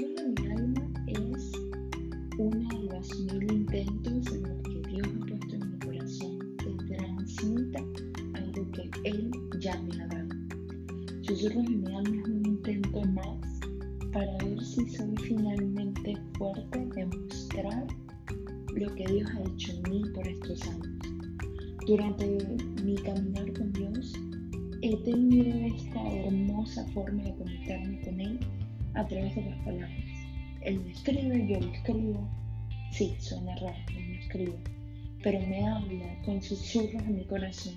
camino de mi alma es uno de los mil intentos en los que Dios ha puesto en mi corazón que transmita algo que Él ya me ha dado. Susurros de mi alma es un intento más para ver si soy finalmente fuerte de mostrar lo que Dios ha hecho en mí por estos años. Durante mi caminar con Dios, he tenido esta hermosa forma de conectarme con Él a través de las palabras. Él me escribe, yo lo escribo. Sí, suena raro, Él me escribe. Pero me habla con susurros en mi corazón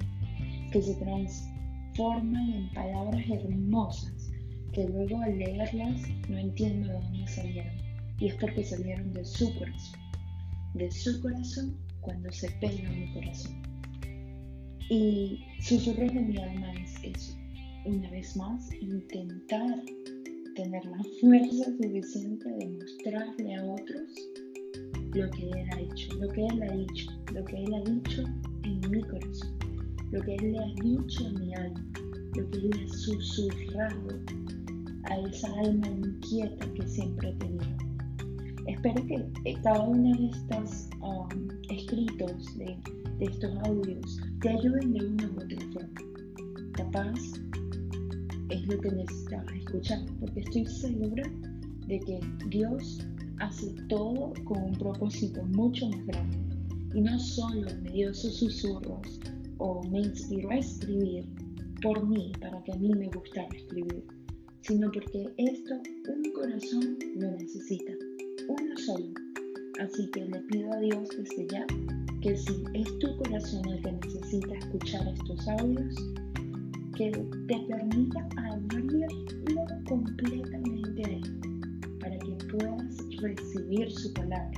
que se transforman en palabras hermosas que luego al leerlas no entiendo de dónde salieron. Y es porque salieron de su corazón. De su corazón cuando se pega mi corazón. Y susurros de mi alma es eso. Una vez más, intentar tener la fuerza suficiente de mostrarle a otros lo que Él ha hecho, lo que Él ha dicho, lo que Él ha dicho en mi corazón, lo que Él le ha dicho a mi alma, lo que Él ha susurrado a esa alma inquieta que siempre he tenido. Espero que cada uno de estos um, escritos, de, de estos audios, te ayuden de una u otra forma. Capaz es lo que necesitas escuchar, porque estoy segura de que Dios hace todo con un propósito mucho más grande. Y no solo me dio sus susurros o me inspiró a escribir por mí, para que a mí me gustara escribir, sino porque esto un corazón lo necesita, uno solo. Así que le pido a Dios desde ya que si es tu corazón el que necesita escuchar estos audios, que te permita abrirlo completamente a Él, para que puedas recibir su palabra.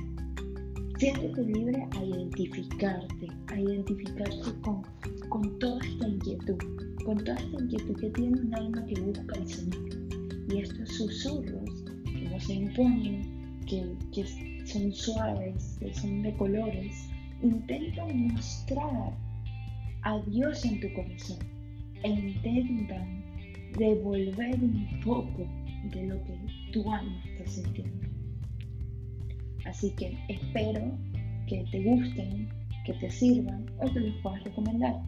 Siéntete libre a identificarte, a identificarte con, con toda esta inquietud, con toda esta inquietud que tiene un alma que busca al Señor. Y estos susurros que no se imponen, que, que son suaves, que son de colores, intentan mostrar a Dios en tu corazón intentan devolver un poco de lo que tu alma está sintiendo. Así que espero que te gusten, que te sirvan o que los puedas recomendar.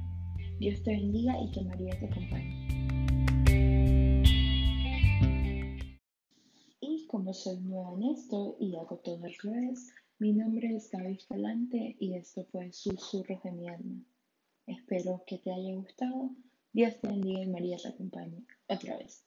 Dios te bendiga y que María te acompañe. Y como soy nueva en esto y hago todo al revés, mi nombre es Gaby Escalante y esto fue Susurros de mi alma. Espero que te haya gustado Dios te bendiga y María te acompañe. Otra vez.